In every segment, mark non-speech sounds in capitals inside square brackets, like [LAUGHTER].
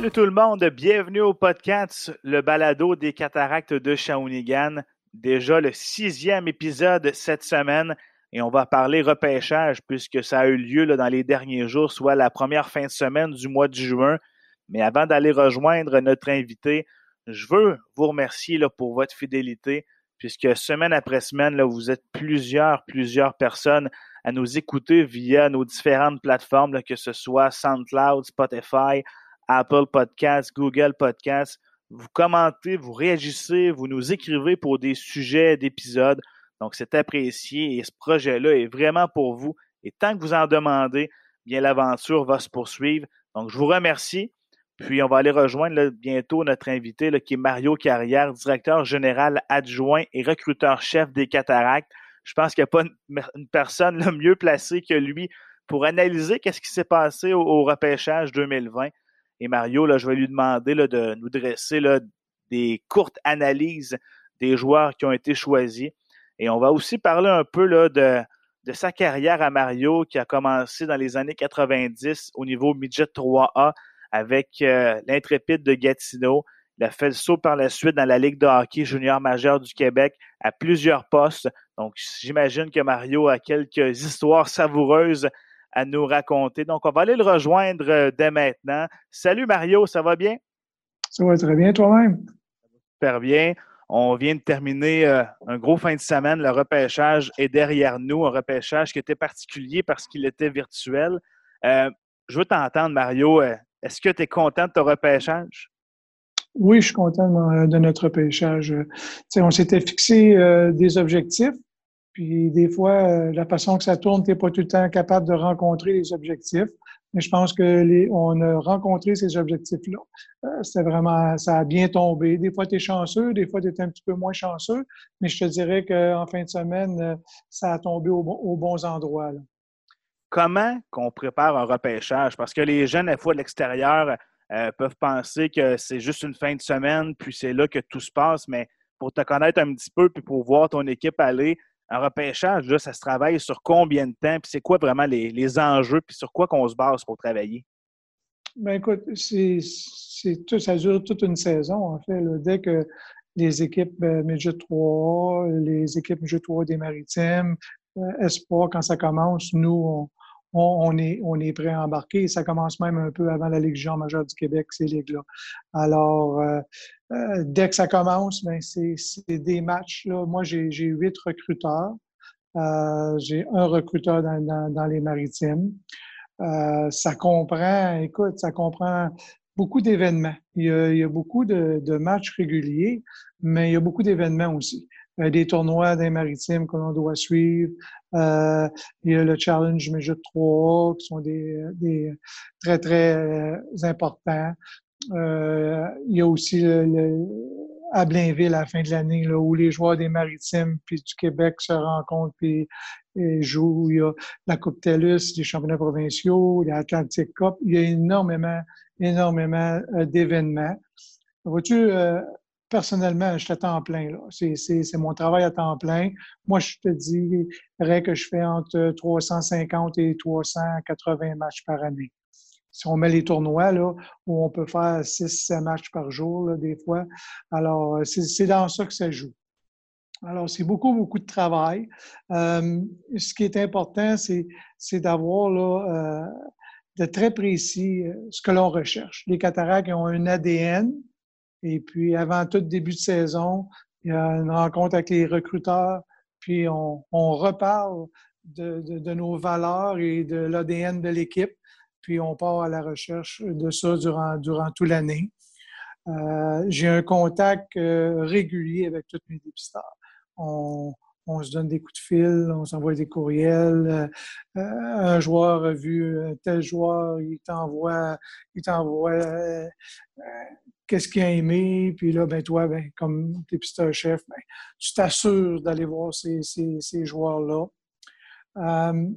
Salut tout le monde, bienvenue au podcast Le Balado des cataractes de Shawinigan. Déjà le sixième épisode cette semaine et on va parler repêchage puisque ça a eu lieu là, dans les derniers jours, soit la première fin de semaine du mois de juin. Mais avant d'aller rejoindre notre invité, je veux vous remercier là, pour votre fidélité puisque semaine après semaine, là, vous êtes plusieurs, plusieurs personnes à nous écouter via nos différentes plateformes, que ce soit SoundCloud, Spotify, Apple Podcasts, Google Podcasts. Vous commentez, vous réagissez, vous nous écrivez pour des sujets d'épisodes. Donc, c'est apprécié et ce projet-là est vraiment pour vous. Et tant que vous en demandez, bien l'aventure va se poursuivre. Donc, je vous remercie. Puis, on va aller rejoindre bientôt notre invité qui est Mario Carrière, directeur général adjoint et recruteur-chef des cataractes. Je pense qu'il n'y a pas une, personne le mieux placée que lui pour analyser qu'est-ce qui s'est passé au repêchage 2020. Et Mario, là, je vais lui demander là, de nous dresser là, des courtes analyses des joueurs qui ont été choisis. Et on va aussi parler un peu là, de, de sa carrière à Mario qui a commencé dans les années 90 au niveau midget 3A avec euh, l'intrépide de Gatineau. Il a fait le saut par la suite dans la Ligue de hockey junior majeur du Québec à plusieurs postes. Donc, j'imagine que Mario a quelques histoires savoureuses à nous raconter. Donc, on va aller le rejoindre euh, dès maintenant. Salut Mario, ça va bien? Ça va très bien toi-même? Super bien. On vient de terminer euh, un gros fin de semaine. Le repêchage est derrière nous, un repêchage qui était particulier parce qu'il était virtuel. Euh, je veux t'entendre, Mario. Est-ce que tu es content de ton repêchage? Oui, je suis content de, notre repêchage. on s'était fixé des objectifs, puis des fois, euh, la façon que ça tourne, tu n'es pas tout le temps capable de rencontrer les objectifs. Mais je pense que on a rencontré ces objectifs-là. Euh, c'était vraiment, ça a bien tombé. Des fois, tu es chanceux, des fois, tu es un petit peu moins chanceux, mais je te dirais qu'en fin de semaine, euh, ça a tombé aux bons endroits. Comment qu'on prépare un repêchage? Parce que les jeunes, à la fois de l'extérieur, peuvent penser que c'est juste une fin de semaine, puis c'est là que tout se passe, mais pour te connaître un petit peu, puis pour voir ton équipe aller, un repêchage, là, ça se travaille sur combien de temps? Puis c'est quoi vraiment les, enjeux? Puis sur quoi qu'on se base pour travailler? Bien, écoute, c'est, ça dure toute une saison, en fait. Dès que les équipes euh, Midget 3, les équipes Midget 3 des Maritimes, euh, Espoir, quand ça commence, nous, on, on, est, on est prêt à embarquer. Ça commence même un peu avant la Ligue majeure du Québec, ces ligues-là. Alors, euh, euh, dès que ça commence, ben, c'est des matchs. Là. Moi, j'ai huit recruteurs. Euh, j'ai un recruteur dans, dans, les maritimes. ça comprend, écoute, ça comprend beaucoup d'événements. Il, il, y a beaucoup de, de matchs réguliers, mais il y a beaucoup d'événements aussi. Euh, des tournois des maritimes que l'on doit suivre. Euh, il y a le Challenge Major 3 qui sont des, des très, très euh, importants. Euh, il y a aussi le, à Blainville à la fin de l'année, où les joueurs des maritimes puis du Québec se rencontrent puis et jouent. Il y a la Coupe TELUS, les championnats provinciaux, l'Atlantic Cup. Il y a énormément, énormément d'événements. Vois-tu, euh, personnellement, je suis à temps plein. C'est mon travail à temps plein. Moi, je te dirais que je fais entre 350 et 380 matchs par année. Si on met les tournois, là, où on peut faire 6-7 matchs par jour, des fois, alors c'est dans ça que ça joue. Alors, c'est beaucoup, beaucoup de travail. Euh, ce qui est important, c'est d'avoir euh, de très précis euh, ce que l'on recherche. Les cataractes ont un ADN, et puis, avant tout début de saison, il y a une rencontre avec les recruteurs, puis on, on reparle de, de, nos valeurs et de l'ADN de l'équipe, puis on part à la recherche de ça durant, durant toute l'année. Euh, J'ai un contact euh, régulier avec tous mes dépisteurs. On, on se donne des coups de fil, on s'envoie des courriels. Euh, un joueur a vu tel joueur, il t'envoie, il t'envoie qu'est-ce qu'il a aimé, puis là, ben toi, ben, comme dépisteur chef, ben, tu t'assures d'aller voir ces, ces, joueurs-là. Euh,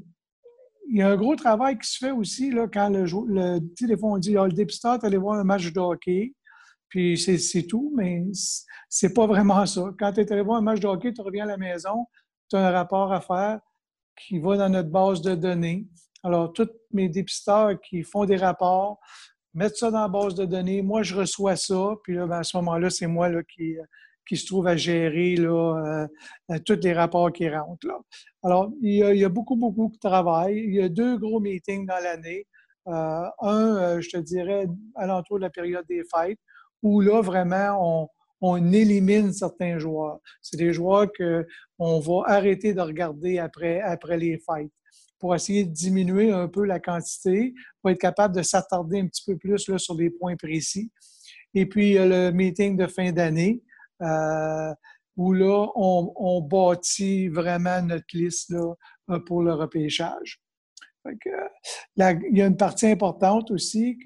il y a un gros travail qui se fait aussi là, quand le, le téléphone dit ah, le dépisteur est allé voir un match de hockey, puis c'est tout, mais c'est pas vraiment ça. Quand tu es allé voir un match de hockey, tu reviens à la maison, tu as un rapport à faire qui va dans notre base de données. Alors, tous mes dépisteurs qui font des rapports, mettre ça dans la base de données. Moi, je reçois ça, puis là, ben, à ce moment-là, c'est moi là, qui, qui se trouve à gérer là, euh, tous les rapports qui rentrent. Là. Alors, il y, a, il y, a, beaucoup, beaucoup de travail. Il y a deux gros meetings dans l'année. Euh, un, euh, je te dirais, alentour de la période des fêtes, où là, vraiment, on, on élimine certains joueurs. C'est des joueurs qu'on va arrêter de regarder après, après les fêtes pour essayer de diminuer un peu la quantité, pour être capable de s'attarder un petit peu plus là, sur des points précis. Et puis, il y a le meeting de fin d'année, euh, où là, on, bâtit vraiment notre liste là, pour le repêchage il y a une partie importante aussi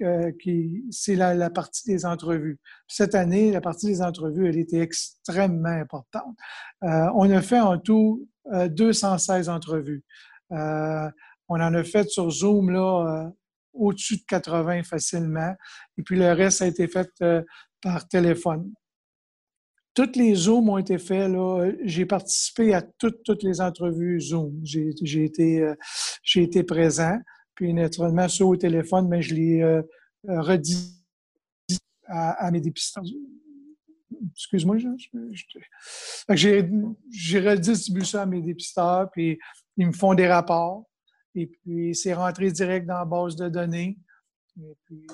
qui c'est la, partie des entrevues. Cette année, la partie des entrevues, elle était extrêmement importante. Euh, on a fait en tout 216 euh, entrevues. Euh, on en a fait sur Zoom là au-dessus de 80 facilement, et puis le reste a été fait par téléphone toutes les Zooms ont été faits. J'ai participé à toutes, toutes les entrevues Zoom. J'ai été, euh, été présent. Puis naturellement, ceux au téléphone, mais je l'ai euh, euh, redit à, mes dépisteurs. Excuse-moi, j'ai redistribué ça à mes dépisteurs, ils me font des rapports. Et puis, c'est rentré direct dans la base de données. Et puis,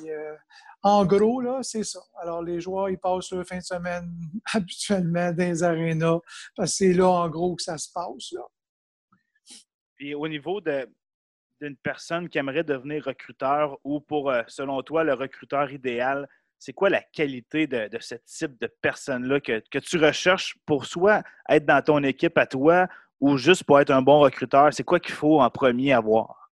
en gros, là, c'est ça. Alors, les joueurs, ils passent leur fin de semaine [LAUGHS] habituellement dans les arénas parce que c'est là, en gros, que ça se passe. Là. Puis au niveau d'une personne qui aimerait devenir recruteur ou pour, euh, selon toi, le recruteur idéal, c'est quoi la qualité de, ce type de personne-là que, que, tu recherches pour soit être dans ton équipe à toi ou juste pour être un bon recruteur? C'est quoi qu'il faut en premier avoir?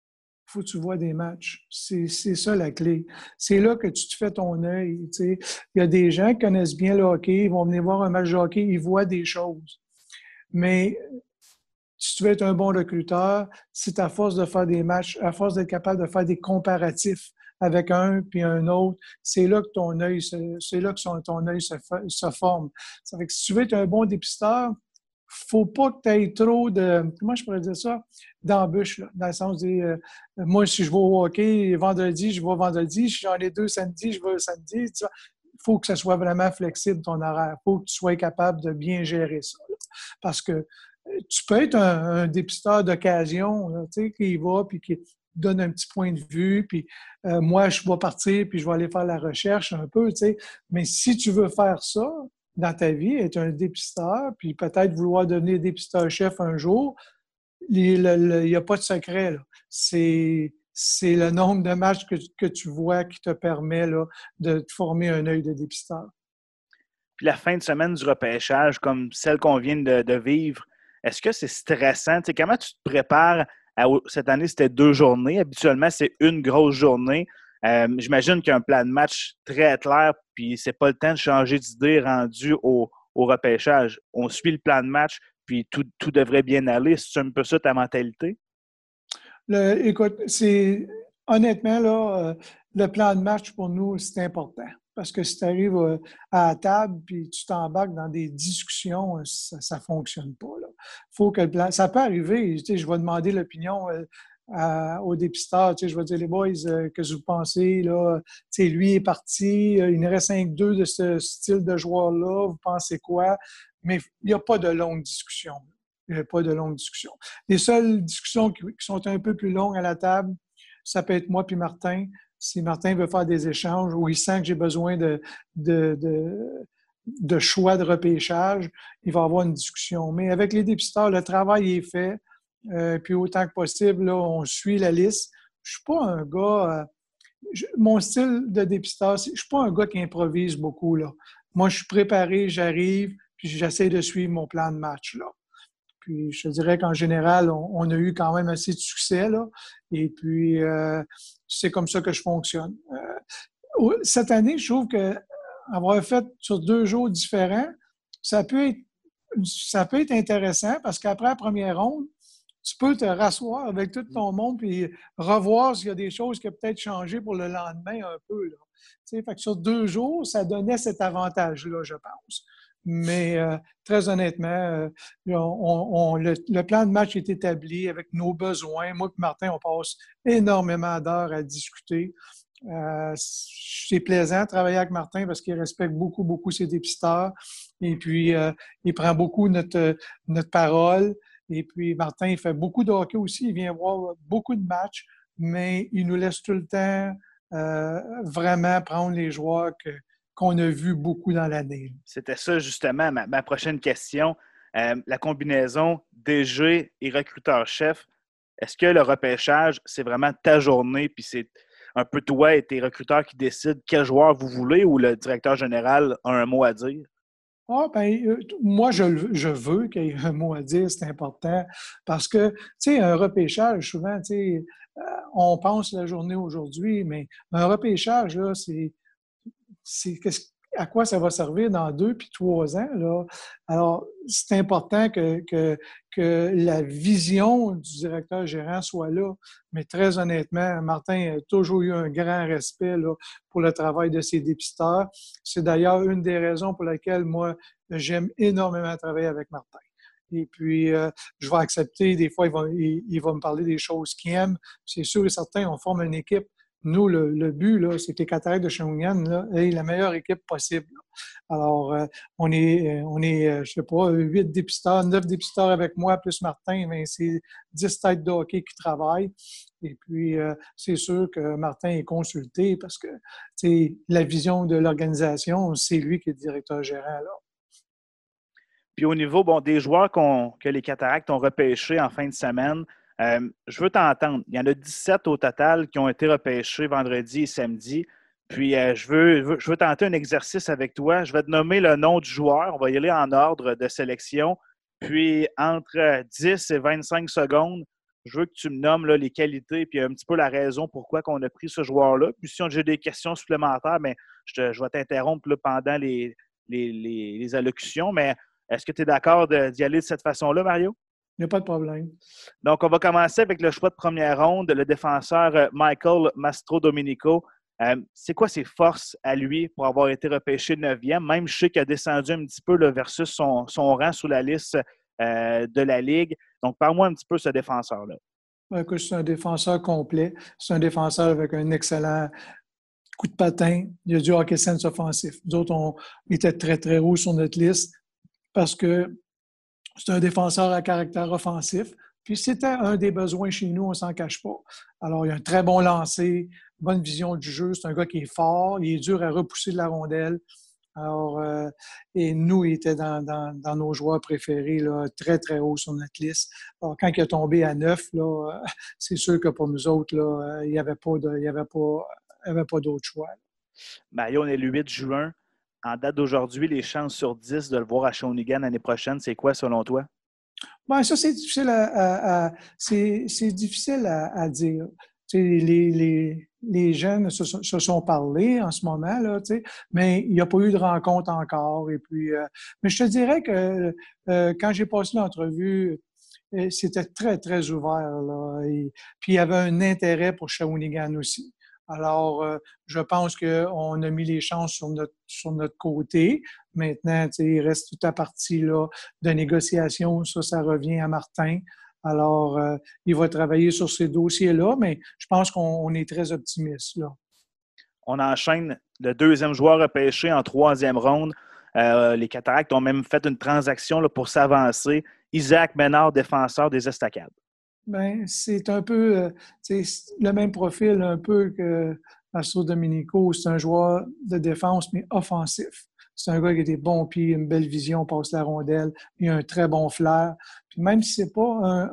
faut que tu vois des matchs. C'est ça la clé. C'est là que tu te fais ton œil. Il y a des gens qui connaissent bien le hockey, ils vont venir voir un match de hockey, ils voient des choses. Mais si tu veux être un bon recruteur, c'est à force de faire des matchs, à force d'être capable de faire des comparatifs avec un puis un autre, c'est là que ton œil, c'est là que ton œil se, forme. Que si tu veux être un bon dépisteur, faut pas que tu aies trop de, comment je pourrais dire ça, d'embûches, dans le sens de, euh, moi, si je vais au hockey vendredi, je vais vendredi, si j'en ai deux samedi, je vais samedi. Il faut que ça soit vraiment flexible, ton horaire. Il faut que tu sois capable de bien gérer ça. Parce que euh, tu peux être un, dépisteur d'occasion, tu sais, qui va, puis qui donne un petit point de vue, puis euh, moi, je vais partir, puis je vais aller faire la recherche un peu, tu sais. Mais si tu veux faire ça, dans ta vie, être un dépisteur, puis peut-être vouloir devenir dépisteur-chef un jour, il n'y a pas de secret. C'est le nombre de matchs que, tu vois qui te permet là, de former un œil de dépisteur. Puis la fin de semaine du repêchage, comme celle qu'on vient de, vivre, est-ce que c'est stressant? comment tu te prépares? cette année, c'était deux journées. Habituellement, c'est une grosse journée. Euh, j'imagine qu'il y a un plan de match très clair, puis c'est pas le temps de changer d'idée rendu au, repêchage. On suit le plan de match, puis tout, devrait bien aller. C'est un peu ça ta mentalité? écoute, c'est honnêtement, là, euh, le plan de match pour nous, c'est important. Parce que si tu arrives euh, à la table puis tu t'embarques dans des discussions, ça ne fonctionne pas. Faut que le plan... Ça peut arriver. je vais demander l'opinion au dépistage. Tu sais, je vais dire, les boys, euh, que vous pensez? Là? Tu sais, lui est parti, euh, il nous reste 5-2 de ce style de joueur-là. Vous pensez quoi? Mais il n'y a pas de longue discussion. Il n'y a pas de longue discussion. Les seules discussions qui, sont un peu plus longues à la table, ça peut être moi puis Martin. Si Martin veut faire des échanges ou il sent que j'ai besoin de, de, de, de choix de repêchage, il va avoir une discussion. Mais avec les dépisteurs, le travail est fait. Euh, puis autant que possible, on suit la liste. Je suis pas un gars. Euh, mon style de dépistage, je suis pas un gars qui improvise beaucoup. Moi, je suis préparé, j'arrive, puis j'essaie de suivre mon plan de match. Puis je dirais qu'en général, on, a eu quand même assez de succès. Et puis, euh, c'est comme ça que je fonctionne. cette année, je trouve que avoir fait sur deux jours différents, ça peut être, ça peut être intéressant parce qu'après la première ronde, tu peux te rasseoir avec tout ton monde et revoir s'il y a des choses qui ont peut-être changé pour le lendemain un peu. Là. Fait que sur deux jours, ça donnait cet avantage-là, je pense. Mais euh, très honnêtement, euh, on, le, plan de match est établi avec nos besoins. Moi et Martin, on passe énormément d'heures à discuter. Euh, c'est plaisant de travailler avec Martin parce qu'il respecte beaucoup, beaucoup ses dépisteurs. Et puis, il prend beaucoup notre, notre parole. Et puis, Martin, il fait beaucoup de hockey aussi. Il vient voir beaucoup de matchs, mais il nous laisse tout le temps euh, vraiment prendre les joueurs qu'on a vus beaucoup dans l'année. C'était ça, justement, ma, prochaine question. la combinaison DG et recruteur-chef, est-ce que le repêchage, c'est vraiment ta journée, puis c'est un peu toi et tes recruteurs qui décident quel joueur vous voulez ou le directeur général a un mot à dire? Ah, ben, euh, moi, je, veux qu'il y ait un mot à dire, c'est important. Parce que, tu sais, un repêchage, souvent, tu sais, euh, on pense la journée aujourd'hui, mais un repêchage, là, c'est. C'est à quoi ça va servir dans deux puis trois ans. Là. Alors, c'est important que, que, que, la vision du directeur gérant soit là. Mais très honnêtement, Martin a toujours eu un grand respect là, pour le travail de ses dépisteurs. C'est d'ailleurs une des raisons pour lesquelles moi, j'aime énormément travailler avec Martin. Et puis, euh, je vais accepter, des fois, il va, il va me parler des choses qu'il aime. C'est sûr et certain, on forme une équipe nous, le, but, c'est que les Cataractes de Shawinigan aient la meilleure équipe possible. Alors, euh, on est, euh, on est euh, je sais pas, huit dépisteurs, neuf dépisteurs avec moi, plus Martin, mais c'est dix têtes de hockey qui travaillent. Et puis, c'est sûr que Martin est consulté parce que la vision de l'organisation, c'est lui qui est directeur gérant. Puis au niveau bon, des joueurs que les Cataractes ont repêchés en fin de semaine, euh, je veux t'entendre. Il y en a 17 au total qui ont été repêchés vendredi et samedi. Puis, euh, je, veux, je veux tenter un exercice avec toi. Je vais te nommer le nom du joueur. On va y aller en ordre de sélection. Puis, entre 10 et 25 secondes, je veux que tu me nommes les qualités et un petit peu la raison pourquoi on a pris ce joueur-là. Puis, si j'ai des questions supplémentaires, mais ben, je, vais t'interrompre pendant les, les, allocutions. Mais est-ce que tu es d'accord d'y aller de cette façon-là, Mario? Il n'y a pas de problème. Donc, on va commencer avec le choix de première ronde, le défenseur euh, Michael Mastro Domenico. Euh, c'est quoi ses forces à lui pour avoir été repêché 9e? Même je sais qu'il a descendu un petit peu versus son, rang sous la liste euh, de la Ligue. Donc, parle-moi un petit peu de ce défenseur-là. c'est un défenseur complet. C'est un défenseur avec un excellent coup de patin. Il a du hockey sense offensif. Nous autres, on était très, très haut sur notre liste parce que c'est un défenseur à caractère offensif. Puis c'était un des besoins chez nous, on ne s'en cache pas. Alors, il a un très bon lancer, bonne vision du jeu. C'est un gars qui est fort, il est dur à repousser de la rondelle. Alors, euh, et nous, il était dans, nos joueurs préférés, très, très haut sur notre liste. Alors, quand il est tombé à neuf, là, c'est sûr que pour nous autres, là, il n'y avait pas d'autre choix. On est le 8 juin en date d'aujourd'hui, les chances sur 10 de le voir à Shawinigan l'année prochaine, c'est quoi selon toi? Bien, ça, c'est difficile à, dire. Les, les, jeunes se, sont parlé en ce moment, là, mais il n'y a pas eu de rencontre encore. Et puis, euh, mais je te dirais que euh, quand j'ai passé l'entrevue, euh, c'était très, très ouvert. Puis il y avait un intérêt pour Shawinigan aussi. Alors, euh, je pense qu'on a mis les chances sur notre, côté. Maintenant, il reste toute la partie là, de négociation. Ça, ça revient à Martin. Alors, euh, il va travailler sur ces dossiers-là, mais je pense qu'on est très optimiste. Là. On enchaîne le deuxième joueur repêché en troisième ronde. Euh, les Cataractes ont même fait une transaction pour s'avancer. Isaac Ménard, défenseur des Estacades. Ben, c'est un peu euh, le même profil un peu que Astro Dominico. C'est un joueur de défense, mais offensif. C'est un gars qui a des bons pieds, une belle vision, passe la rondelle, il a un très bon flair. Puis même si c'est pas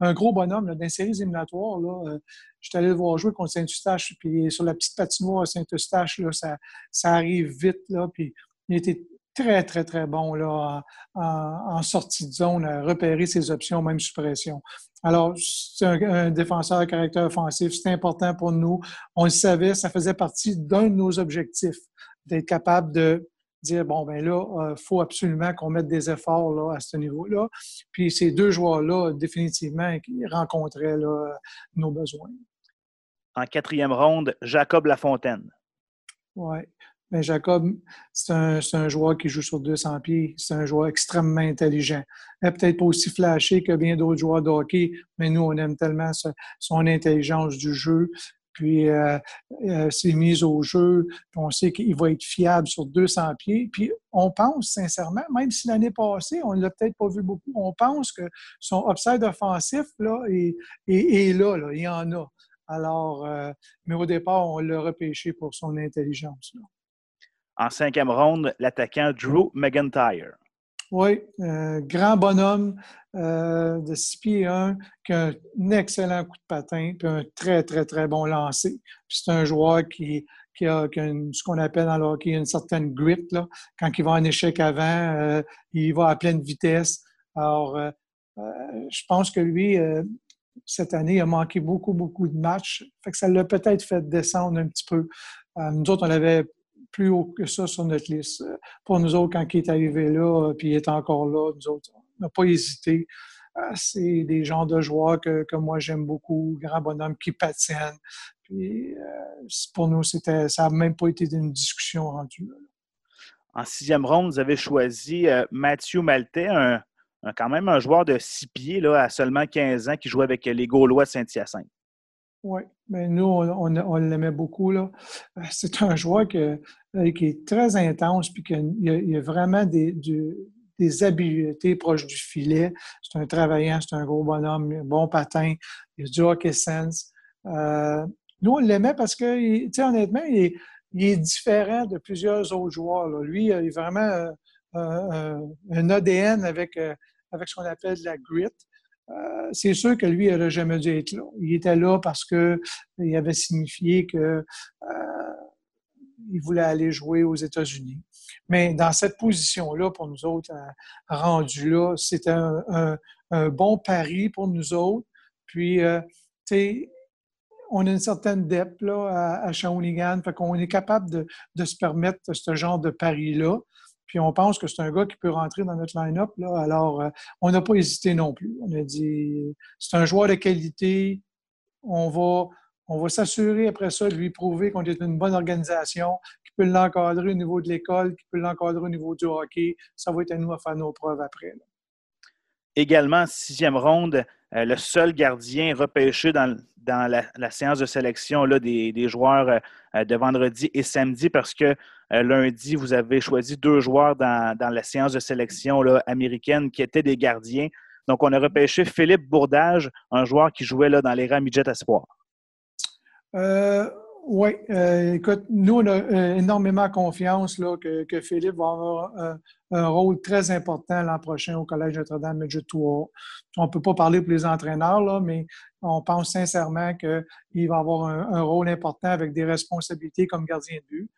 un, gros bonhomme, dans les éliminatoires, là, euh, je suis allé le voir jouer contre Saint-Eustache, puis sur la petite patinoire à Saint-Eustache, ça, ça arrive vite, là, puis il était très, très, très bon là, en, sortie de zone à repérer ses options, même suppression. Alors, c'est un, défenseur à caractère offensif, c'est important pour nous. On le savait, ça faisait partie d'un de nos objectifs, d'être capable de dire, bon, ben là, il euh, faut absolument qu'on mette des efforts là, à ce niveau-là. Puis ces deux joueurs-là, définitivement, qui rencontraient là, nos besoins. En quatrième ronde, Jacob Lafontaine. Oui. Mais Jacob, c'est un, joueur qui joue sur 200 pieds. C'est un joueur extrêmement intelligent. Peut-être pas aussi flashé que bien d'autres joueurs de hockey, mais nous, on aime tellement son intelligence du jeu. puis euh, euh, ses mises au jeu, on sait qu'il va être fiable sur 200 pieds. Puis on pense sincèrement, même si l'année passée, on ne l'a peut-être pas vu beaucoup, on pense que son upside offensif là, est, là, là, il y en a. Alors, euh, mais au départ, on l'a repêché pour son intelligence. En cinquième ronde, l'attaquant Drew McIntyre. Oui, un grand bonhomme euh, de 6 pieds 1 qui a un excellent coup de patin puis un très, très, très bon lancer. c'est un joueur qui, a, ce qu'on appelle dans le hockey une certaine grit. Quand il va en échec avant, euh, il va à pleine vitesse. Alors, je pense que lui, cette année, il a manqué beaucoup, beaucoup de matchs. Ça l'a peut-être fait descendre un petit peu. Euh, nous autres, on avait plus haut que ça sur notre liste. Pour nous autres, quand il est arrivé là, puis il est encore là, nous autres, on n'a pas hésité. Euh, c'est des genres de joueurs que, moi j'aime beaucoup, grand bonhomme qui patinent. Puis euh, pour nous, c'était, ça n'a même pas été une discussion rendue. En sixième ronde, vous avez choisi Mathieu Maltais, un, quand même un joueur de six pieds là, à seulement 15 ans qui jouait avec les Gaulois de Saint-Hyacinthe. Oui, mais nous, on, l'aimait beaucoup. Euh, c'est un joueur euh, qui est très intense puis qu'il y, a vraiment des, habiletés proches du filet. C'est un travaillant, c'est un gros bonhomme, un bon patin, il a du hockey sense. Euh, nous, on l'aimait parce que, tu sais, honnêtement, il est, différent de plusieurs autres joueurs. Lui, il est vraiment un ADN avec avec ce qu'on appelle la grit. Euh, c'est sûr que lui, il n'aurait jamais dû être là. Il était là parce qu'il avait signifié qu'il euh, voulait aller jouer aux États-Unis. Mais dans cette position-là, pour nous autres, euh, rendu là, c'était un, bon pari pour nous autres. Puis, tu sais, on a une certaine là, à, à Shawinigan, fait qu'on est capable de, se permettre ce genre de pari-là. Puis on pense que c'est un gars qui peut rentrer dans notre line-up. Alors, euh, on n'a pas hésité non plus. On a dit, c'est un joueur de qualité. On va, s'assurer après ça de lui prouver qu'on est une bonne organisation, qui peut l'encadrer au niveau de l'école, qui peut l'encadrer au niveau du hockey. Ça va être à nous à faire nos preuves après. Également, sixième ronde, euh, le seul gardien repêché dans, la, séance de sélection là, des, joueurs euh, de vendredi et samedi parce que lundi, vous avez choisi deux joueurs dans, la séance de sélection là, américaine qui étaient des gardiens. Donc, on a repêché Philippe Bourdage, un joueur qui jouait là, dans les rangs midget espoir. oui, écoute, nous, on a énormément confiance que, Philippe va avoir un rôle très important l'an prochain au Collège Notre-Dame Midget 3. On ne peut pas parler pour les entraîneurs, là, mais on pense sincèrement qu'il va avoir un, rôle important avec des responsabilités comme gardien de but.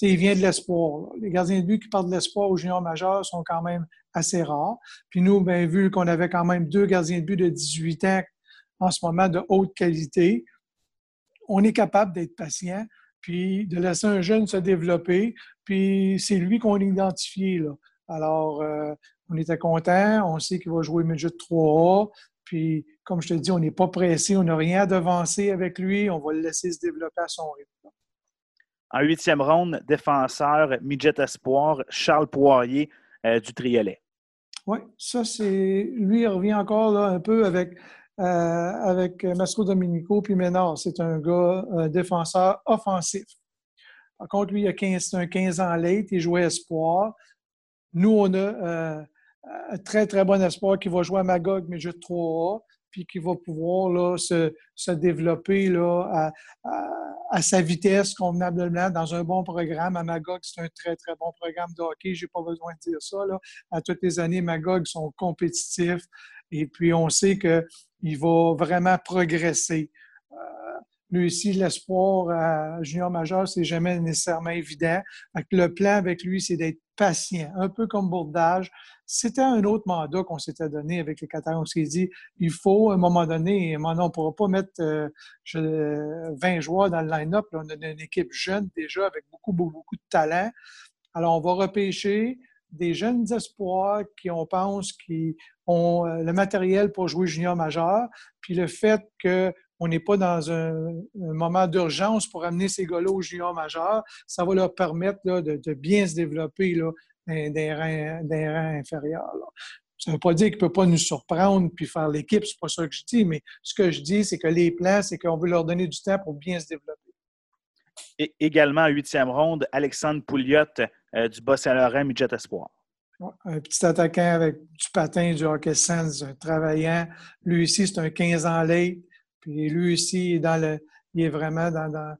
Il vient de l'espoir. Les gardiens de but qui partent de l'espoir au junior majeur sont quand même assez rares. Puis nous, bien, vu qu'on avait quand même deux gardiens de but de 18 ans en ce moment de haute qualité, on est capable d'être patient, puis de laisser un jeune se développer, puis c'est lui qu'on a identifié. Là. Alors, euh, on était content. On sait qu'il va jouer midget 3A. Puis, comme je te dis, on n'est pas pressé. On n'a rien à devancer avec lui. On va le laisser se développer à son rythme. En huitième ronde, défenseur midget espoir, Charles Poirier euh, du Triolet. Oui, ça, c'est. Lui, il revient encore un peu avec, euh, avec Mastro Dominico puis Ménard. C'est un gars, défenseur offensif. Par contre, lui, il a 15, un 15 ans late, il jouait espoir. Nous, on a euh, un très, très bon espoir qui va jouer à Magog, mais juste 3A, puis qui va pouvoir là, se, se développer là, à, à, sa vitesse convenablement dans un bon programme. À Magog, c'est un très, très bon programme de hockey. Je n'ai pas besoin de dire ça. Là. À toutes les années, Magog sont compétitifs et puis on sait qu'il va vraiment progresser. Euh, lui aussi, l'espoir à junior majeur, c'est jamais nécessairement évident. le plan avec lui, c'est d'être un peu comme Bourdage. C'était un autre mandat qu'on s'était donné avec les Qataris. On s'est dit, il faut, à un moment donné, on ne pourra pas mettre 20 euh, joueurs dans le line-up. On a une équipe jeune déjà avec beaucoup, beaucoup, beaucoup de talent. Alors, on va repêcher des jeunes espoirs qui, on pense, qui ont euh, le matériel pour jouer junior majeur. Puis le fait que on n'est pas dans un, moment d'urgence pour amener ces gars-là au junior majeur. Ça va leur permettre de, bien se développer là, des rangs, inférieurs. Ça ne veut pas dire qu'il ne peut pas nous surprendre puis faire l'équipe, c'est pas ça que je dis, mais ce que je dis, c'est que les plans, c'est qu'on veut leur donner du temps pour bien se développer. Et également en huitième ronde, Alexandre Pouliot euh, du Bas-Saint-Laurent, Midget Espoir. Un petit attaquant avec du patin, du hockey sense, un travaillant. Lui aussi, c'est un 15 ans late. Puis lui est, dans il est vraiment dans,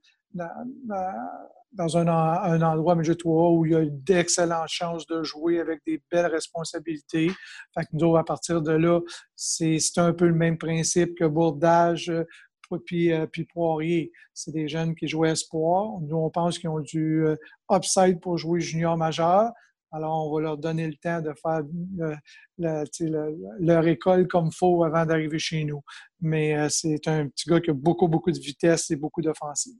un, endroit, mais où il a d'excellentes chances de jouer avec des belles responsabilités. Fait que nous, à partir de là, c'est un peu le même principe que Bourdage, puis, euh, puis Poirier. C'est des jeunes qui jouent espoir. Nous, on pense qu'ils ont du euh, upside pour jouer junior majeur. Alors, on va leur donner le temps de faire leur école comme il faut avant d'arriver chez nous. Mais euh, c'est un petit gars qui a beaucoup, beaucoup de vitesse et beaucoup d'offensive.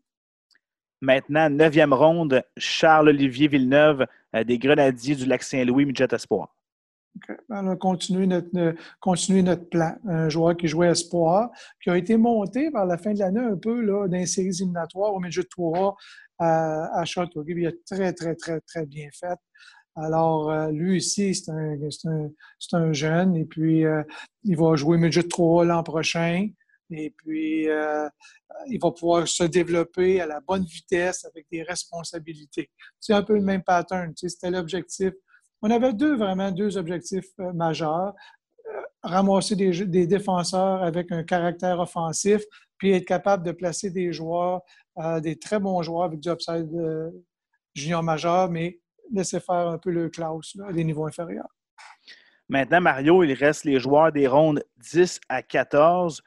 Maintenant, neuvième ronde, Charles-Olivier Villeneuve des Grenadiers du Lac-Saint-Louis, Midget Espoir. On a continué notre, notre plan. Un joueur qui jouait espoir, qui a été monté vers la fin de l'année un peu là, dans les séries éliminatoires au milieu de 3 à, à Châteauguay. Il a très, très, très, très bien fait. Alors, euh, lui ici, c'est un, un, un, jeune et puis euh, il va jouer midget 3 l'an prochain. Et puis, euh, il va pouvoir se développer à la bonne vitesse avec des responsabilités. C'est un peu le même pattern. Tu sais, C'était l'objectif on avait deux, vraiment, deux objectifs euh, majeurs. Ramasser des, des, défenseurs avec un caractère offensif, puis être capable de placer des joueurs, des très bons joueurs avec du upside junior majeur, mais laisser faire un peu le classe des niveaux inférieurs. Maintenant, Mario, il reste les joueurs des rondes 10 à 14.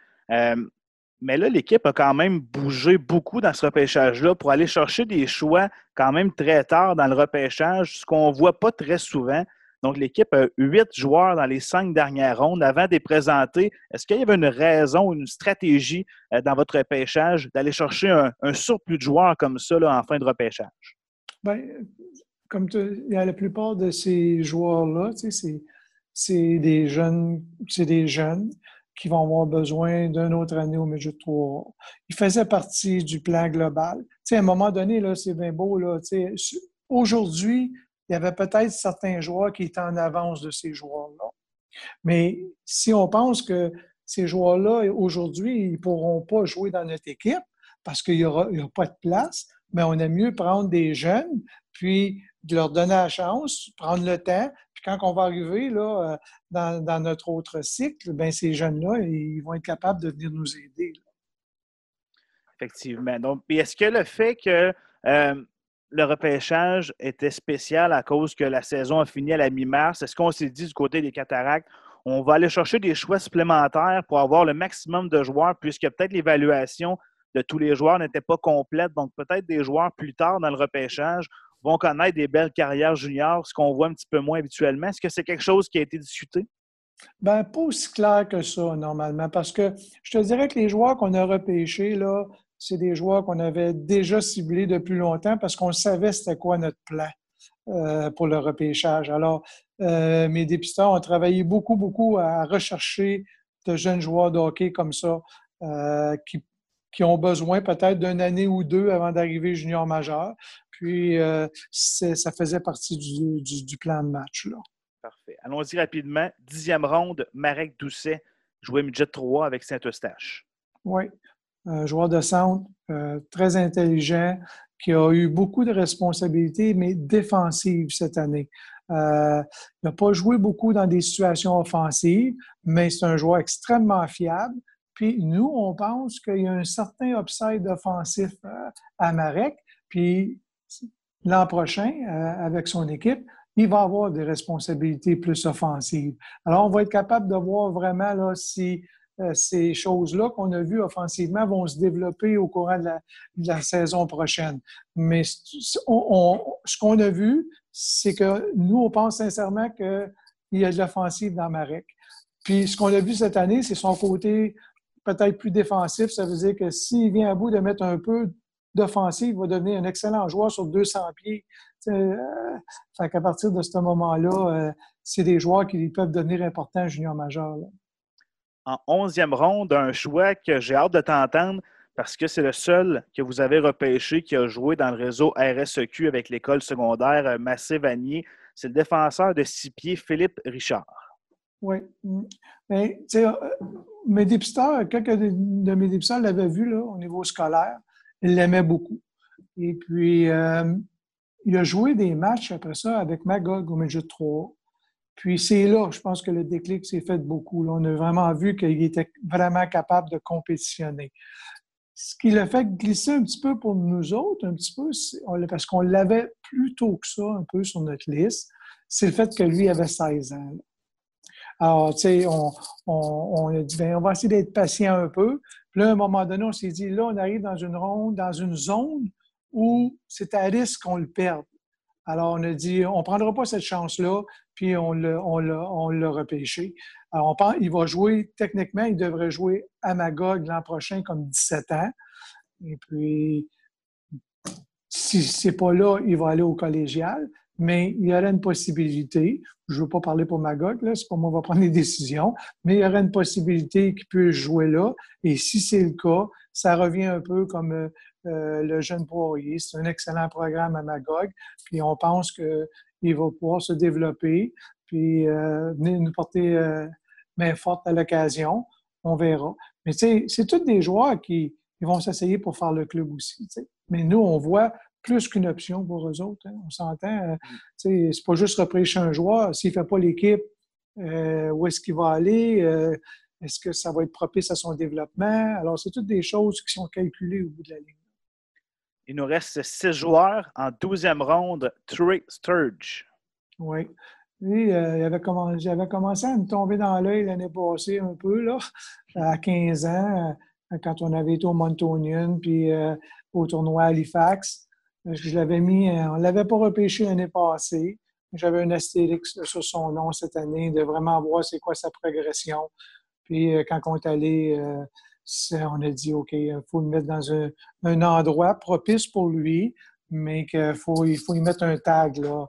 Mais là, l'équipe a quand même bougé beaucoup dans ce repêchage-là pour aller chercher des choix quand même très tard dans le repêchage, ce qu'on ne voit pas très souvent. Donc, l'équipe a huit joueurs dans les cinq dernières rondes. Avant de les présenter, est-ce qu'il y avait une raison, une stratégie euh, dans votre repêchage d'aller chercher un, surplus de joueurs comme ça en fin de repêchage? Bien, comme il y a la plupart de ces joueurs-là, c'est des jeunes, c'est des jeunes qui vont avoir besoin d'une autre année au milieu de trois. Il faisait partie du plan global. À un moment donné, c'est bien beau, aujourd'hui, il y avait peut-être certains joueurs qui étaient en avance de ces joueurs-là. Mais si on pense que ces joueurs-là, aujourd'hui, ils ne pourront pas jouer dans notre équipe parce qu'il n'y aura, aura, pas de place, mais on aime mieux prendre des jeunes, puis de leur donner la chance, prendre le temps, quand on va arriver là, euh, dans, notre autre cycle, ben, ces jeunes-là, ils vont être capables de venir nous aider. Effectivement. Donc, est-ce que le fait que euh, le repêchage était spécial à cause que la saison a fini à la mi-mars, est-ce qu'on s'est dit du côté des cataractes, on va aller chercher des choix supplémentaires pour avoir le maximum de joueurs, puisque peut-être l'évaluation de tous les joueurs n'était pas complète. Donc, peut-être des joueurs plus tard dans le repêchage vont connaître des belles carrières juniors, ce qu'on voit un petit peu moins habituellement. Est-ce que c'est quelque chose qui a été discuté? Bien, pas aussi clair que ça, normalement, parce que je te dirais que les joueurs qu'on a repêchés, là, c'est des joueurs qu'on avait déjà ciblés depuis longtemps parce qu'on savait c'était quoi notre plan euh, pour le repêchage. Alors, euh, mes dépisteurs ont travaillé beaucoup, beaucoup à rechercher de jeunes joueurs de hockey comme ça euh, qui, qui ont besoin peut-être d'une année ou deux avant d'arriver junior majeur. Puis, euh, ça faisait partie du, plan de match. Là. Parfait. Allons-y rapidement. Dixième ronde, Marek Doucet, jouait midget 3 avec Saint-Eustache. Oui, un joueur de centre, euh, très intelligent, qui a eu beaucoup de responsabilités, mais défensives cette année. Euh, il n'a pas joué beaucoup dans des situations offensives, mais c'est un joueur extrêmement fiable. Puis nous, on pense qu'il y a un certain upside offensif à Marek. Puis l'an prochain, euh, avec son équipe, il va avoir des responsabilités plus offensives. Alors, on va être capable de voir vraiment si euh, ces choses-là qu'on a vues offensivement vont se développer au courant de la, saison prochaine. Mais ce qu'on a vu, c'est que nous, on pense sincèrement qu'il y a de l'offensive dans Marek. Puis ce qu'on a vu cette année, c'est son côté peut-être plus défensif. Ça veut dire que s'il vient à bout de mettre un peu d'offensive va devenir un excellent joueur sur 200 pieds. Euh, fait qu'à partir de ce moment-là, euh, c'est des joueurs qui peuvent devenir importants junior majeur. En onzième ronde, un choix que j'ai hâte de t'entendre parce que c'est le seul que vous avez repêché qui a joué dans le réseau RSEQ avec l'école secondaire euh, Massé Vanier. C'est le défenseur de six pieds, Philippe Richard. Oui. Mais, tu sais, mes dépisteurs, quelques de mes dépisteurs l'avaient vu là, au niveau scolaire. Ils l'aimaient beaucoup. Et puis, euh, il a joué des matchs après ça avec Magog au de 3. Puis c'est là, je pense que le déclic s'est fait beaucoup. On a vraiment vu qu'il était vraiment capable de compétitionner. Ce qui l'a fait glisser un petit peu pour nous autres, un petit peu, parce qu'on l'avait plus tôt que ça, un peu sur notre liste, c'est le fait que lui avait 16 ans. Alors, tu sais, on, a dit, bien, on va essayer d'être patient un peu. Puis là, à un moment donné, on s'est dit, là, on arrive dans une ronde, dans une zone où c'est à risque qu'on le perde. Alors, on a dit, on ne prendra pas cette chance-là, puis on l'a, repêché. Alors, on pense, il va jouer, techniquement, il devrait jouer à Magog l'an prochain comme 17 ans. Et puis, si c'est pas là, il va aller au collégial mais il y aurait une possibilité, je ne veux pas parler pour Magog, là, c'est pas moi qui va prendre les décisions, mais il y aurait une possibilité qu'il puisse jouer là. Et si c'est le cas, ça revient un peu comme euh, euh, le jeune poirier. C'est un excellent programme à Magog. Puis on pense qu'il va pouvoir se développer, puis euh, venir nous porter main forte à l'occasion. On verra. Mais c'est tous des joueurs qui vont s'essayer pour faire le club aussi. Mais nous, on voit plus qu'une option pour eux autres. Hein. On s'entend. Euh, mm. c'est pas juste repêcher un joueur. S'il ne fait pas l'équipe, euh, où est-ce qu'il va aller? Euh, est-ce que ça va être propice à son développement? Alors, c'est toutes des choses qui sont calculées au bout de la ligne. Il nous reste six joueurs en douzième ronde. Trey Sturge. Oui. Lui, avait commencé, j'avais commencé à me tomber dans l'œil l'année passée un peu, là, à 15 ans, quand on avait été au Montonian, puis au tournoi Halifax. Je l'avais mis, euh, on ne l'avait pas repêché l'année passée. J'avais un astérix sur son nom cette année, de vraiment voir c'est quoi sa progression. Puis euh, quand on est allé, euh, on a dit, OK, il faut le mettre dans un, endroit propice pour lui, mais qu'il faut, il faut y mettre un tag là,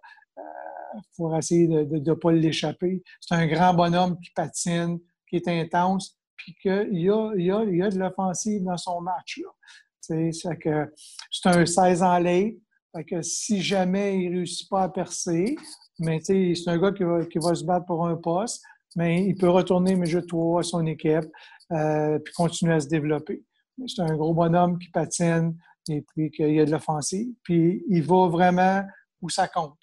pour essayer de ne pas l'échapper. C'est un grand bonhomme qui patine, qui est intense, puis qu'il y a, a de l'offensive dans son match. Là. C'est un 16 ans late. si jamais il ne réussit pas à percer, mais c'est un gars qui va, se battre pour un poste, mais il peut retourner mes jeux de trois à son équipe euh, puis continuer à se développer. C'est un gros bonhomme qui patine et puis qu'il a de l'offensive. Puis il va vraiment où ça compte.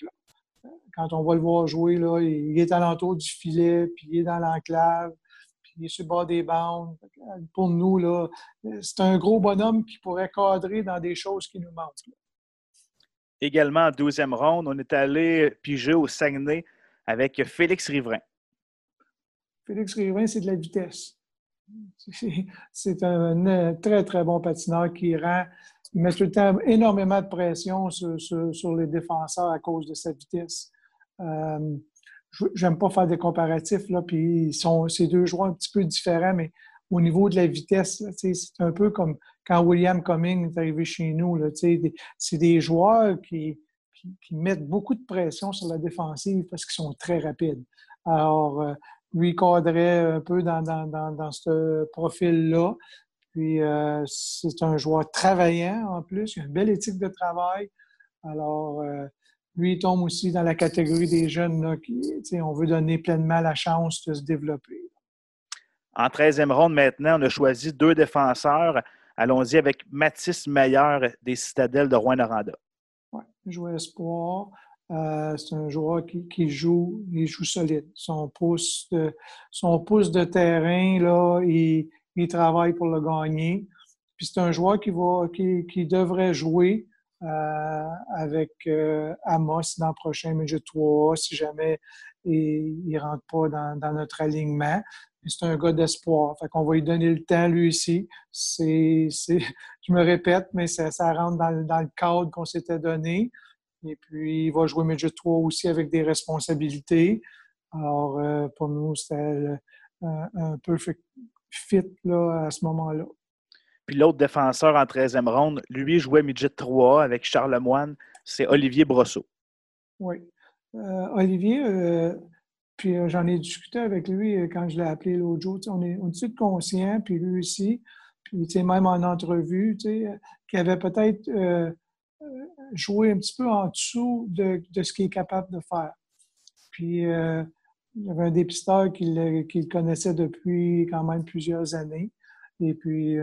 Quand on va le voir jouer, là, il est à l'entour du filet, puis il est dans l'enclave, il est sur le bord des bandes. Pour nous, là, c'est un gros bonhomme qui pourrait cadrer dans des choses qui nous manquent. Également en 12e ronde, on est allé piger au Saguenay avec Félix Riverain. Félix Riverain, c'est de la vitesse. [LAUGHS] C'est un très, très bon patineur qui rend, il met tout le temps énormément de pression sur, les défenseurs à cause de sa vitesse. Euh, j'aime pas faire des comparatifs, là, puis ils sont, ces deux joueurs un petit peu différents, mais au niveau de la vitesse, c'est un peu comme quand William Cumming est arrivé chez nous. C'est des joueurs qui, qui, mettent beaucoup de pression sur la défensive parce qu'ils sont très rapides. Alors, euh, lui cadrait un peu dans, dans, dans, dans ce profil-là. Puis, euh, c'est un joueur travaillant en plus. Il a une belle éthique de travail. Alors, euh, lui, il tombe aussi dans la catégorie des jeunes là, qui, on veut donner pleinement la chance de se développer. En 13e ronde maintenant, on a choisi deux défenseurs. Allons-y avec Mathis Meilleur des Citadelles de Rouen-Noranda. Oui, joueur espoir. Euh, c'est un joueur qui, joue, il joue solide. Son pouce de, son pouce de terrain, là, il, travaille pour le gagner. Puis c'est un joueur qui, va, qui, qui devrait jouer euh, avec euh, Amos dans le prochain de 3 si jamais il ne rentre pas dans, notre alignement. C'est un gars d'espoir. Fait va lui donner le temps, lui aussi. [LAUGHS] Je me répète, mais ça, rentre dans, le cadre qu'on s'était donné. Et puis, il va jouer Midget 3 aussi avec des responsabilités. Alors, euh, pour nous, c'était un perfect fit là, à ce moment-là. Puis l'autre défenseur en 13e ronde, lui, jouait midget 3 avec Charles Moine. C'est Olivier Brosseau. Oui. Euh, Olivier, euh, puis euh, j'en ai discuté avec lui quand je l'ai appelé l'autre jour. On est, on conscient, puis lui aussi, puis même en entrevue, qu'il avait peut-être joué un petit peu en dessous de, ce qu'il est capable de faire. Puis il y avait un dépisteur qui le, connaissait depuis quand même plusieurs années. Et puis,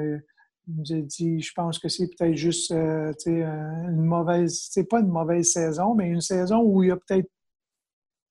nous a dit, je pense que c'est peut-être juste euh, une mauvaise, c'est pas une mauvaise saison, mais une saison où il a peut-être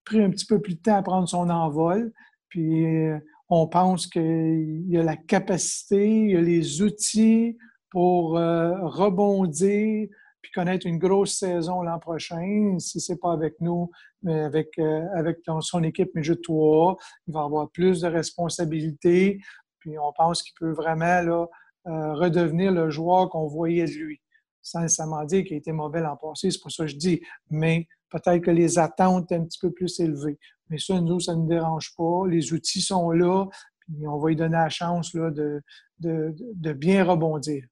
pris un petit peu plus de temps à prendre son envol. Puis, euh, on pense qu'il a la capacité, il a les outils pour rebondir, puis connaître une grosse saison l'an prochain. Si c'est pas avec nous, mais avec, euh, avec son équipe mais je toi, il va avoir plus de responsabilités. Puis on pense qu'il peut vraiment là, euh, redevenir le joueur qu'on voyait de lui. Sans nécessairement dire qu'il a été mauvais l'an passé, c'est pour ça que je dis. Mais peut-être que les attentes sont un petit peu plus élevées. Mais ça, nous, ça ne nous dérange pas. Les outils sont là, puis on va lui donner la chance là, de, de, de bien rebondir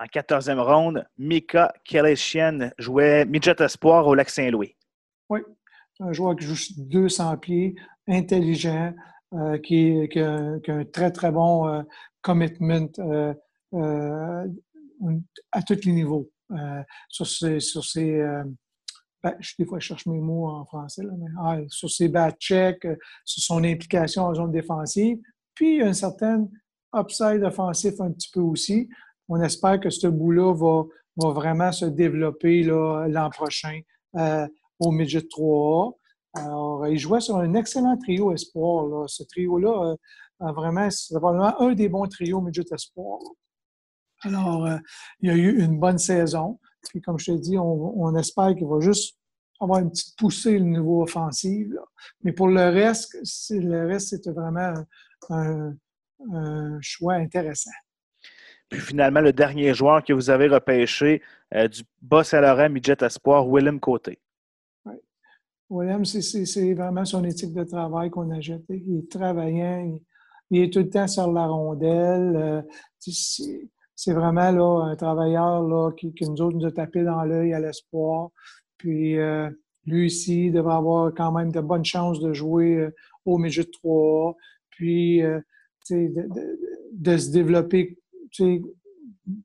en 14e ronde, Mika Keleshian jouait midget espoir au Lac-Saint-Louis. Oui, un joueur qui joue 200 pieds, intelligent, euh, qui, a, un très, très bon euh, commitment euh, à tous les niveaux. sur ses, sur ses ben, des fois, je cherche mes mots en français, ah, sur ses bad checks, sur son implication en zone défensive, puis un certain upside offensif un petit peu aussi on espère que ce bout-là va, vraiment se développer l'an prochain euh, au Midget 3A. Alors, il jouait sur un excellent trio espoir. Ce trio-là, euh, vraiment, c'est probablement un des bons trios Midget Espoir. Alors, euh, il y a eu une bonne saison. Puis, comme je te dis, on, espère qu'il va juste avoir une petite poussée au niveau offensif. Mais pour le reste, le reste, c'était vraiment un choix intéressant. Puis finalement, le dernier joueur que vous avez repêché euh, du Bas-Saint-Laurent Midget Espoir, Willem Côté. Oui. Willem, c'est vraiment son éthique de travail qu'on a jeté. Il est travaillant, il, est tout le temps sur la rondelle. Euh, c'est vraiment là, un travailleur là, qui, nous autres nous a tapé dans l'œil à l'espoir. Puis euh, lui aussi devrait avoir quand même de bonnes chances de jouer au Midget 3 puis de, se développer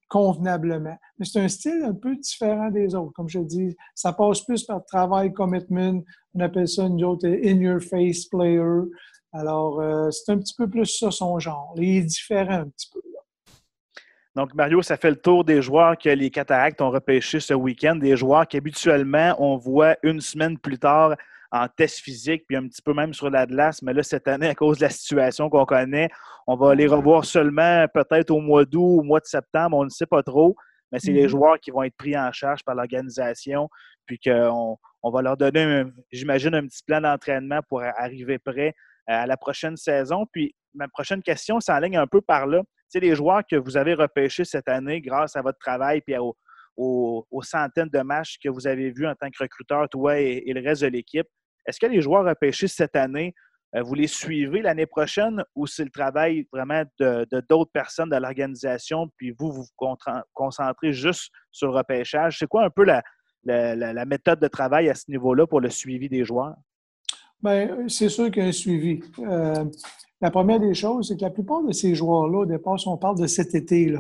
convenablement. Mais c'est un style un peu différent des autres. Comme je dis, ça passe plus par travail, commitment. On appelle ça, une autre, in-your-face player. Alors, euh, c'est un petit peu plus ça son genre. Il est différent un petit peu. Donc, Mario, ça fait le tour des joueurs que les Cataractes ont repêchés ce week-end, des joueurs qu'habituellement, on voit une semaine plus tard en test physique, puis un petit peu même sur la glace. Mais là, cette année, à cause de la situation qu'on connaît, on va les revoir seulement peut-être au mois d'août ou au mois de septembre. On ne sait pas trop. Mais c'est les mhm. joueurs qui vont être pris en charge par l'organisation, puis qu'on on va leur donner, j'imagine, un petit plan d'entraînement pour arriver prêt à la prochaine saison. Puis ma prochaine question s'enligne un peu par là. Tu les joueurs que vous avez repêchés cette année grâce à votre travail puis aux, centaines de matchs que vous avez vus en tant que recruteur, toi et le reste de l'équipe, est-ce que les joueurs repêchés cette année, euh, vous les suivez l'année prochaine ou c'est le travail vraiment de d'autres personnes de l'organisation, puis vous, vous vous concentrez juste sur le repêchage? C'est quoi un peu la, méthode de travail à ce niveau-là pour le suivi des joueurs? Bien, c'est sûr qu'il y a un suivi. Euh, la première des choses, c'est que la plupart de ces joueurs-là, au départ, on parle de cet été-là.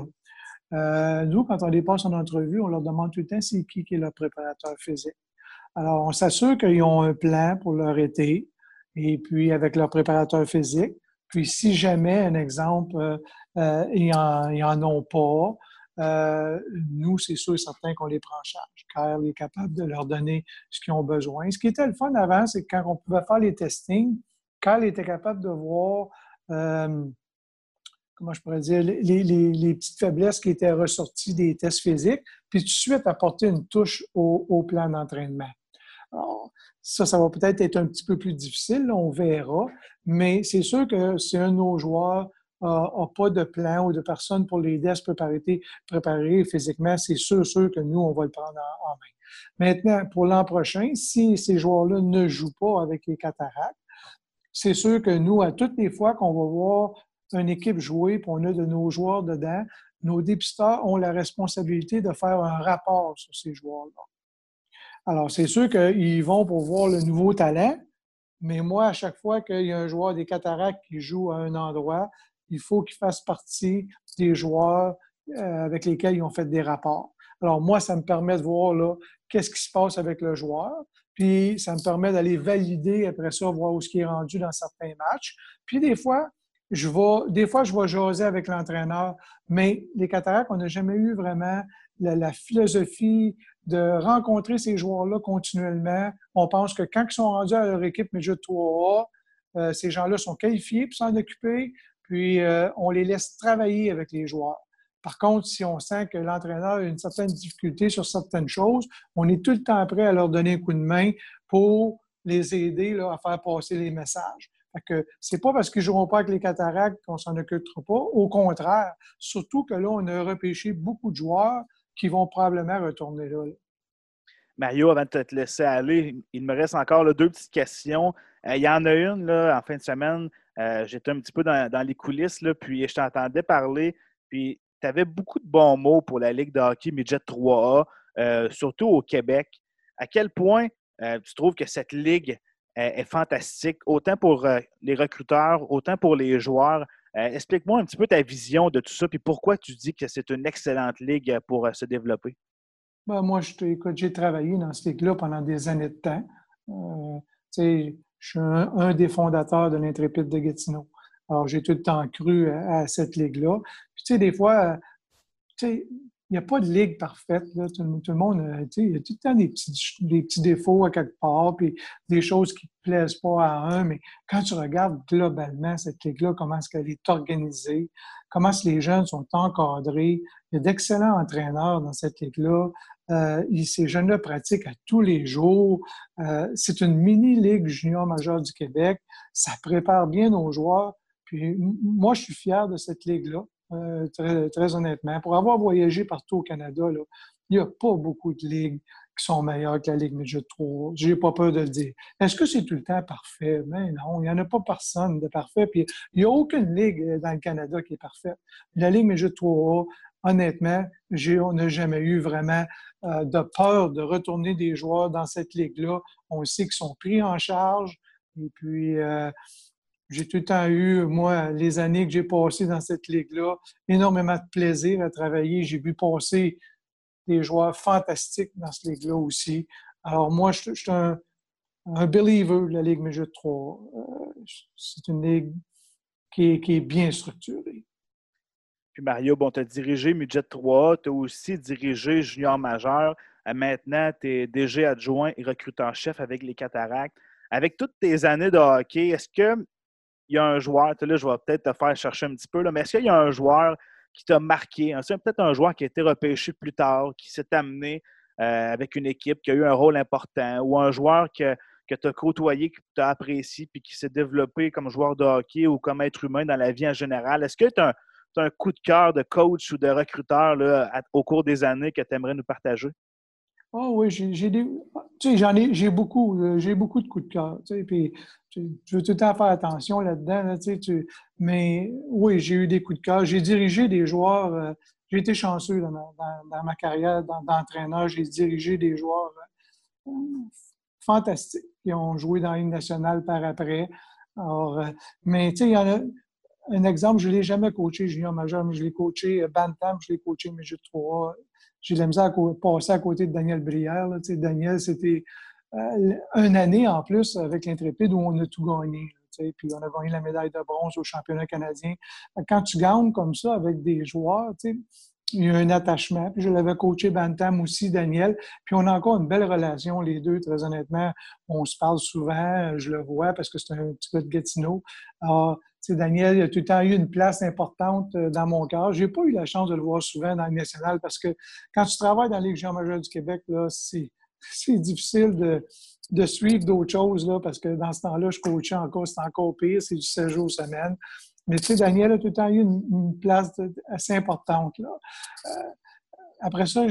Euh, nous, quand on les passe en entrevue, on leur demande tout le temps c'est qui qui est leur préparateur physique. Alors, on s'assure qu'ils ont un plan pour leur été et puis avec leur préparateur physique. Puis, si jamais, un exemple, euh ils n'en ont pas, euh, nous, c'est sûr et certain qu'on les prend en charge. car est capable de leur donner ce qu'ils ont besoin. Ce qui était le fun avant, c'est que quand on pouvait faire les testings, Carl était capable de voir, euh, comment je pourrais dire, les, petites faiblesses qui étaient ressorties des tests physiques, puis tout de suite apporter une touche au, au plan d'entraînement ça, ça va peut-être être un petit peu plus difficile, on verra, mais c'est sûr que si un de nos joueurs n'a pas de plan ou de personne pour l'aider à se préparer, physiquement, c'est sûr, sûr que nous, on va le prendre en, main. Maintenant, pour l'an prochain, si ces joueurs-là ne jouent pas avec les cataractes, c'est sûr que nous, à toutes les fois qu'on va voir une équipe jouer, puis on a de nos joueurs dedans, nos dépisteurs ont la responsabilité de faire un rapport sur ces joueurs-là. Alors, c'est sûr qu'ils vont pour voir le nouveau talent, mais moi, à chaque fois qu'il y a un joueur des cataractes qui joue à un endroit, il faut qu'il fasse partie des joueurs euh, avec lesquels ils ont fait des rapports. Alors, moi, ça me permet de voir là, qu'est-ce qui se passe avec le joueur. puis ça me permet d'aller valider après ça, voir où ce qui est rendu dans certains matchs. Puis des fois, je vais, des fois, je vais jaser avec l'entraîneur, mais les cataractes, on n'a jamais eu vraiment la, philosophie de rencontrer ces joueurs-là continuellement. On pense que quand ils sont rendus à leur équipe Midget 3A, euh, ces gens-là sont qualifiés pour s'en occuper, puis euh, on les laisse travailler avec les joueurs. Par contre, si on sent que l'entraîneur a une certaine difficulté sur certaines choses, on est tout le temps prêt à leur donner un coup de main pour les aider à faire passer les messages. Fait que c'est pas parce qu'ils ne joueront pas avec les cataractes qu'on s'en occupera pas. Au contraire, surtout que là, on a repêché beaucoup de joueurs qui vont probablement retourner là. Mario, avant de te laisser aller, il me reste encore deux petites questions. Euh, il y en a une en fin de semaine. Euh, j'étais un petit peu dans, les coulisses, puis je t'entendais parler. Puis tu avais beaucoup de bons mots pour la Ligue de hockey Midget 3A, euh, surtout au Québec. À quel point euh, tu trouves que cette ligue est, fantastique, autant pour les recruteurs, autant pour les joueurs? Explique-moi un petit peu ta vision de tout ça, puis pourquoi tu dis que c'est une excellente ligue pour se développer? Ben, moi, j'ai travaillé dans cette ligue-là pendant des années de temps. Je suis un, des fondateurs de l'Intrépide de Gatineau. Alors, j'ai tout le temps cru à, cette ligue-là. Tu sais, des fois, tu sais, n'y a pas de ligue parfaite. Là. Tout, le monde, euh, il y a tout le temps des petits, défauts à quelque part, puis des choses qui ne plaisent pas à un. Mais quand tu regardes globalement cette ligue-là, comment est-ce qu'elle est organisée, comment est-ce que les jeunes sont encadrés, il y a d'excellents entraîneurs dans cette ligue-là. Euh, ces jeunes-là pratiquent à tous les jours. Euh, c'est une mini-ligue junior majeure du Québec. Ça prépare bien nos joueurs moi, je suis fier de cette ligue-là, euh, très, honnêtement. Pour avoir voyagé partout au Canada, il n'y a pas beaucoup de ligues qui sont meilleures que la Ligue Midget 3. Je n'ai pas peur de le dire. Est-ce que c'est tout le temps parfait? Ben non, il n'y en a pas personne de parfait. Puis il n'y a aucune ligue dans le Canada qui est parfaite. La Ligue Midget 3 honnêtement, on n'a jamais eu vraiment euh, de peur de retourner des joueurs dans cette ligue-là. On sait qu'ils sont pris en charge. Et puis, euh, j'ai tout le temps eu, moi, les années que j'ai passées dans cette ligue-là, énormément de plaisir à travailler. J'ai vu passer des joueurs fantastiques dans cette ligue-là aussi. Alors, moi, je, suis un, believer de la Ligue Major 3. Euh, c'est une ligue qui est, bien structurée. Puis Mario, bon, tu as dirigé Midget 3, tu as aussi dirigé Junior Majeur. Maintenant, tu es DG adjoint et recruteur-chef avec les Cataractes. Avec toutes tes années de hockey, est-ce que y a un joueur, je vais peut-être te faire chercher un petit peu, mais est-ce qu'il y a un joueur qui t'a marqué? C'est peut-être un joueur qui a été repêché plus tard, qui s'est amené euh, avec une équipe, qui a eu un rôle important, ou un joueur que, que tu as côtoyé, que tu as apprécié, puis qui s'est développé comme joueur de hockey ou comme être humain dans la vie en général? Est-ce que tu as, un coup de cœur de coach ou de recruteur là, au cours des années que tu aimerais nous partager? Oh oui, j'ai des. Tu sais, j'en ai, j'ai beaucoup, euh, j'ai beaucoup de coups de cœur. Tu sais, puis je veux tout le temps faire attention là-dedans. tu sais, tu, mais oui, j'ai eu des coups de cœur. J'ai dirigé des joueurs. Euh, j'ai été chanceux dans ma, carrière d'entraîneur. J'ai dirigé des joueurs euh, fantastiques qui ont joué dans une nationale par après. Alors, mais tu sais, il y en a un exemple, je ne l'ai jamais coaché junior majeur, mais je l'ai coaché Bantam, je l'ai coaché Midget 3 j'ai de la à passer à côté de Daniel Brière. Daniel, c'était euh, une année en plus avec l'Intrépide où on a tout gagné. puis on a gagné la médaille de bronze au championnat canadien. Quand tu gagnes comme ça avec des joueurs, il y a un attachement. Puis je l'avais coaché Bantam aussi, Daniel. Puis on a encore une belle relation, les deux, très honnêtement. On se parle souvent, je le vois parce que c'est un petit peu de Gatineau. Alors, Daniel a tout le temps eu une place importante euh, dans mon cœur. Je n'ai pas eu la chance de le voir souvent dans le national parce que quand tu travailles dans la Ligue majeure du Québec, c'est, difficile de, suivre d'autres choses là, parce que dans ce temps-là, je coachais encore, c'est encore pire, c'est du 16 jours semaine. Mais tu sais, Daniel a tout le temps eu une, place assez importante. Là. Euh, après ça,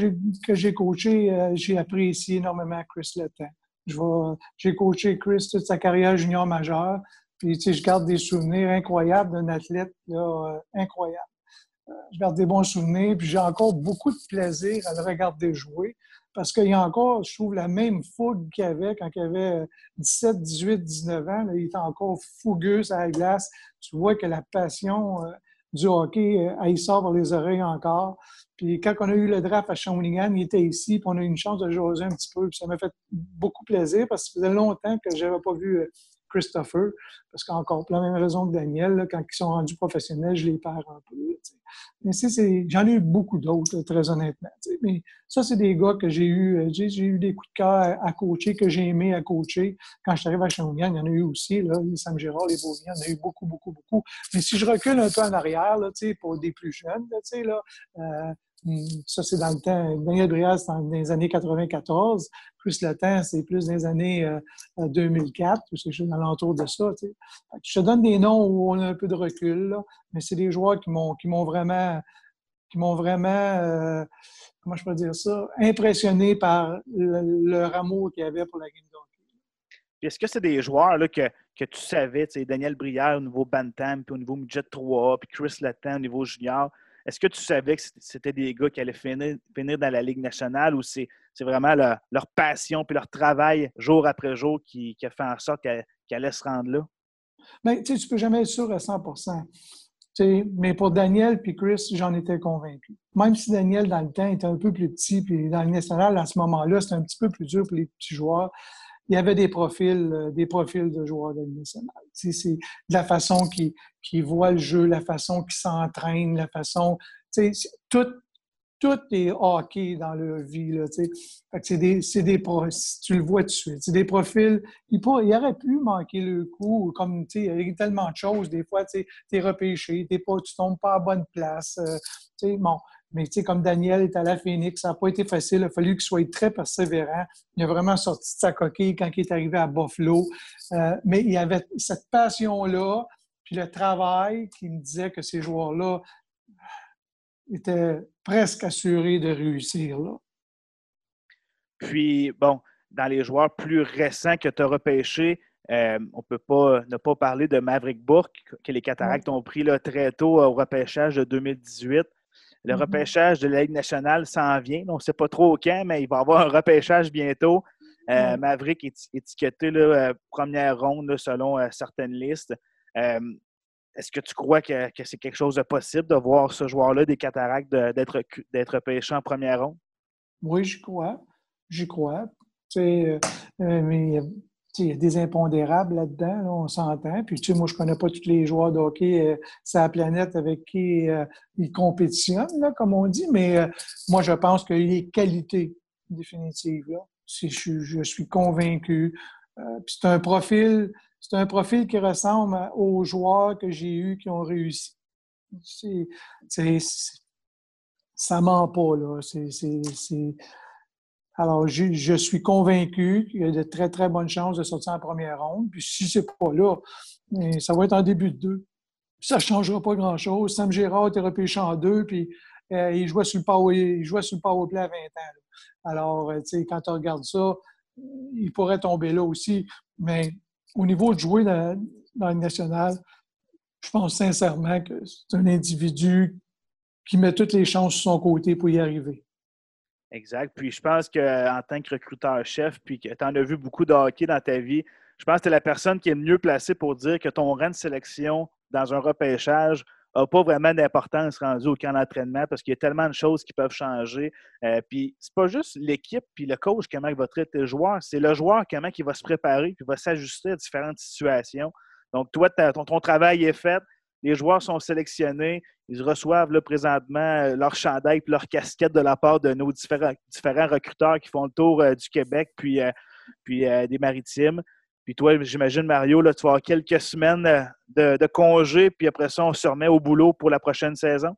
que j'ai coaché, euh, j'ai apprécié énormément Chris Letang. J'ai coaché Chris toute sa carrière junior majeure. Puis, tu sais, je garde des souvenirs incroyables d'un athlète, euh, incroyable. Je garde des bons souvenirs, puis j'ai encore beaucoup de plaisir à le regarder jouer parce qu'il y a encore, je trouve, la même fougue qu'il avait quand il avait 17, 18, 19 ans. il est encore fougueux à la glace. Tu vois que la passion euh, du hockey, elle, il sort par les oreilles encore. Puis quand on a eu le draft à Shawinigan, il était ici, puis on a eu une chance de jouer un petit peu. Puis ça m'a fait beaucoup plaisir parce que ça faisait longtemps que je n'avais pas vu euh, Christopher, parce qu'encore pour la même raison que Daniel, quand ils sont rendus professionnels, je les perds un peu. Mais j'en ai eu beaucoup d'autres, très honnêtement. Mais ça, c'est des gars que j'ai eu, euh, j'ai eu des coups de cœur à, coacher, que j'ai aimé à coacher. Quand je suis arrivé à Shawinigan, il y en a eu aussi, là, les Sam Gérard, les Beauvien, il y en a eu beaucoup, beaucoup, beaucoup. Mais si je recule un peu en arrière, là, pour des plus jeunes, là, euh, ça, c'est dans le temps. Daniel Briard, c'est dans les années 94. Plus le c'est plus dans les années 2004. Euh, c'est l'entour de ça. Je te donne des noms où on a un peu de recul, mais c'est des joueurs qui m'ont, vraiment, qui m'ont vraiment, euh, comment je peux dire ça, impressionné par le, amour qu'il y avait pour la game Est-ce que c'est des joueurs là, que, que tu savais, Daniel Brière au niveau Bantam, puis au niveau Midget 3, puis Chris Letton au niveau junior, est-ce que tu savais que c'était des gars qui allaient finir, dans la Ligue nationale ou c'est vraiment leur, passion puis leur travail jour après jour qui, a fait en sorte qu'elle allaient se rendre là? Bien, tu ne peux jamais être sûr à 100% mais pour Daniel puis Chris, j'en étais convaincu. Même si Daniel, dans le temps, était un peu plus petit, puis dans le national, à ce moment-là, c'était un petit peu plus dur pour les petits joueurs il y avait des profils, euh, des profils de joueurs de nationale. C'est la façon qu'ils voient le jeu, la façon qu'ils s'entraînent, la façon. Tout, tout est hockey dans leur vie. c'est des, des tu le vois tout de suite. C'est des profils. Il, il aurait pu manquer le coup, comme il y a tellement de choses. Des fois, tu es repêché, t'es pas, tu tombes pas à bonne place. Euh, bon, mais tu sais, comme Daniel est à la Phoenix, ça n'a pas été facile. Il a fallu qu'il soit très persévérant. Il a vraiment sorti de sa coquille quand il est arrivé à Buffalo. Euh, mais il y avait cette passion-là, puis le travail qui me disait que ces joueurs-là étaient presque assurés de réussir. Là. Puis, bon, dans les joueurs plus récents que tu as repêchés, euh, on ne peut pas ne pas parler de Maverick Bourque, que les Cataractes ont pris là, très tôt au repêchage de 2018. Le mm-hmm. repêchage de la Ligue nationale s'en vient. On ne sait pas trop quand, mais il va y avoir un repêchage bientôt. Euh, Maverick est étiqueté euh, première ronde selon euh, certaines listes. Est-ce que tu crois que, c'est quelque chose de possible de voir ce joueur-là des cataractes d'être repêché en première ronde? Oui, j'y crois. J'y crois. mais il y a des impondérables là-dedans, on s'entend. Puis, tu sais, moi, je connais pas tous les joueurs de hockey euh, la planète avec qui euh, ils compétitionnent, là, comme on dit, mais euh, moi, je pense qu'il y a qualités définitives. Là. Je, je, suis convaincu. puis c'est un profil, c'est un profil qui ressemble aux joueurs que j'ai eus qui ont réussi. C'est, ça ment pas, là. C'est, alors, je, suis convaincu qu'il y a de très, très bonnes chances de sortir en première ronde. Puis si c'est pas là, eh, ça va être en début de deux. ça ne changera pas grand-chose. Sam Gérard était repêché en deux, puis eh, il, jouait sur le power, à 20 ans. Alors, euh, tu sais, quand tu regardes ça, il pourrait tomber là aussi. Mais au niveau de jouer dans, dans le national, je pense sincèrement que c'est un individu qui met toutes les chances sur son côté pour y arriver. Exact. Puis je pense qu'en tant que recruteur-chef, puis que tu en as vu beaucoup de dans ta vie, je pense que tu es la personne qui est mieux placée pour dire que ton rang de sélection dans un repêchage n'a pas vraiment d'importance rendu au camp d'entraînement parce qu'il y a tellement de choses qui peuvent changer. Euh, puis c'est pas juste l'équipe puis le coach comment il va traiter le joueur, c'est le joueur comment il va se préparer puis va s'ajuster à différentes situations. Donc toi, ton travail est fait les joueurs sont sélectionnés. Ils reçoivent présentement euh, leur chandail et leur casquette de la part de nos différents, différents recruteurs qui font le tour euh, du Québec puis, euh, puis des Maritimes. Puis toi, j'imagine, Mario, là, tu vas avoir quelques semaines de, de, congé, puis après ça, on se remet au boulot pour la prochaine saison?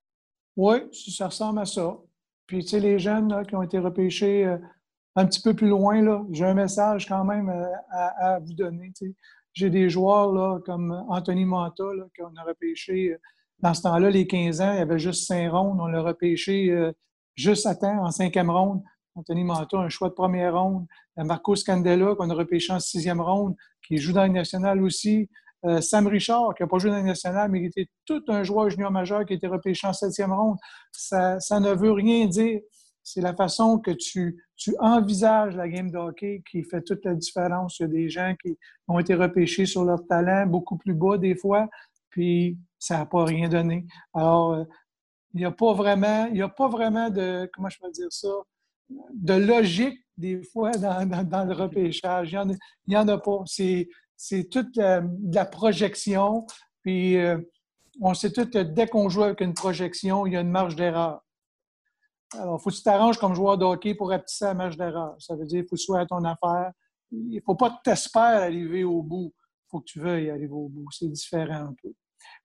Oui, ça ressemble à ça. Puis, tu sais, les jeunes qui ont été repêchés un petit peu plus loin, j'ai un message quand même à, vous donner. J'ai des joueurs là, comme Anthony Manta qu'on a repêché. Euh, dans ce temps-là, les 15 ans, il y avait juste 5 rondes. On l'a repêché euh, juste à temps, en cinquième ronde. Anthony Manta, un choix de première ronde. Euh, Marco Scandella, qu'on a repêché en sixième ronde, qui joue dans le national aussi. Sam Richard, qui n'a pas joué dans le national, mais qui était tout un joueur junior majeur qui a été repêché en septième ronde. Ça, ça ne veut rien dire c'est la façon que tu, envisages la game de hockey qui fait toute la différence. Il y a des gens qui ont été repêchés sur leur talent beaucoup plus bas des fois, puis ça n'a pas rien donné. Alors, euh, il n'y a pas vraiment, il y a pas vraiment de, comment je peux dire ça, de logique des fois [LAUGHS] dans, le repêchage. Il n'y en, a pas. C'est, toute la, de la projection. Puis euh, on sait tout que dès qu'on joue avec une projection, il y a une marge d'erreur. Alors, il faut que tu t'arranges comme joueur de hockey pour rapetisser la marge d'erreur. Ça veut dire qu'il faut que tu sois à ton affaire. Il ne faut pas que tu t'espères arriver au bout. Il faut que tu veuilles arriver au bout. C'est différent un peu.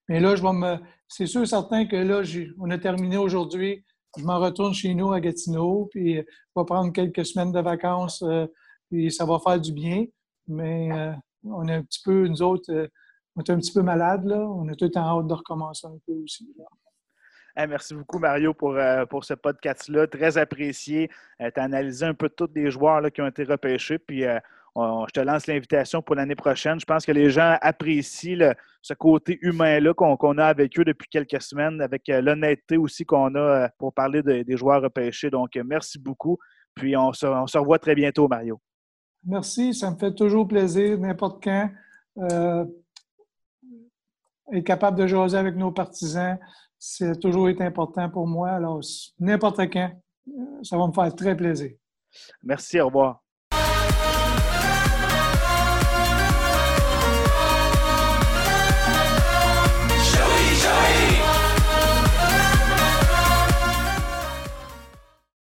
Mais là, je vais me. C'est sûr et certain que là, on a terminé aujourd'hui. Je m'en retourne chez nous à Gatineau, puis je vais prendre quelques semaines de vacances, euh, puis ça va faire du bien. Mais euh, on est un petit peu, nous autres, euh, on est un petit peu malades, là. On a tout temps hâte de recommencer un peu aussi. Merci beaucoup, Mario, pour, pour ce podcast-là. Très apprécié. tu as analysé un peu tous les joueurs là, qui ont été repêchés. Puis je te lance l'invitation pour l'année prochaine. Je pense que les gens apprécient ce côté humain-là qu'on a avec eux depuis quelques semaines, avec euh, l'honnêteté aussi qu'on a euh, pour parler des joueurs repêchés. Donc, euh, merci beaucoup. Puis, on se, revoit très bientôt, Mario. Merci, ça me fait toujours plaisir, n'importe quand. être capable de jaser avec nos partisans, c'est toujours été important pour moi. Alors, n'importe quand, ça va me faire très plaisir. Merci, au revoir.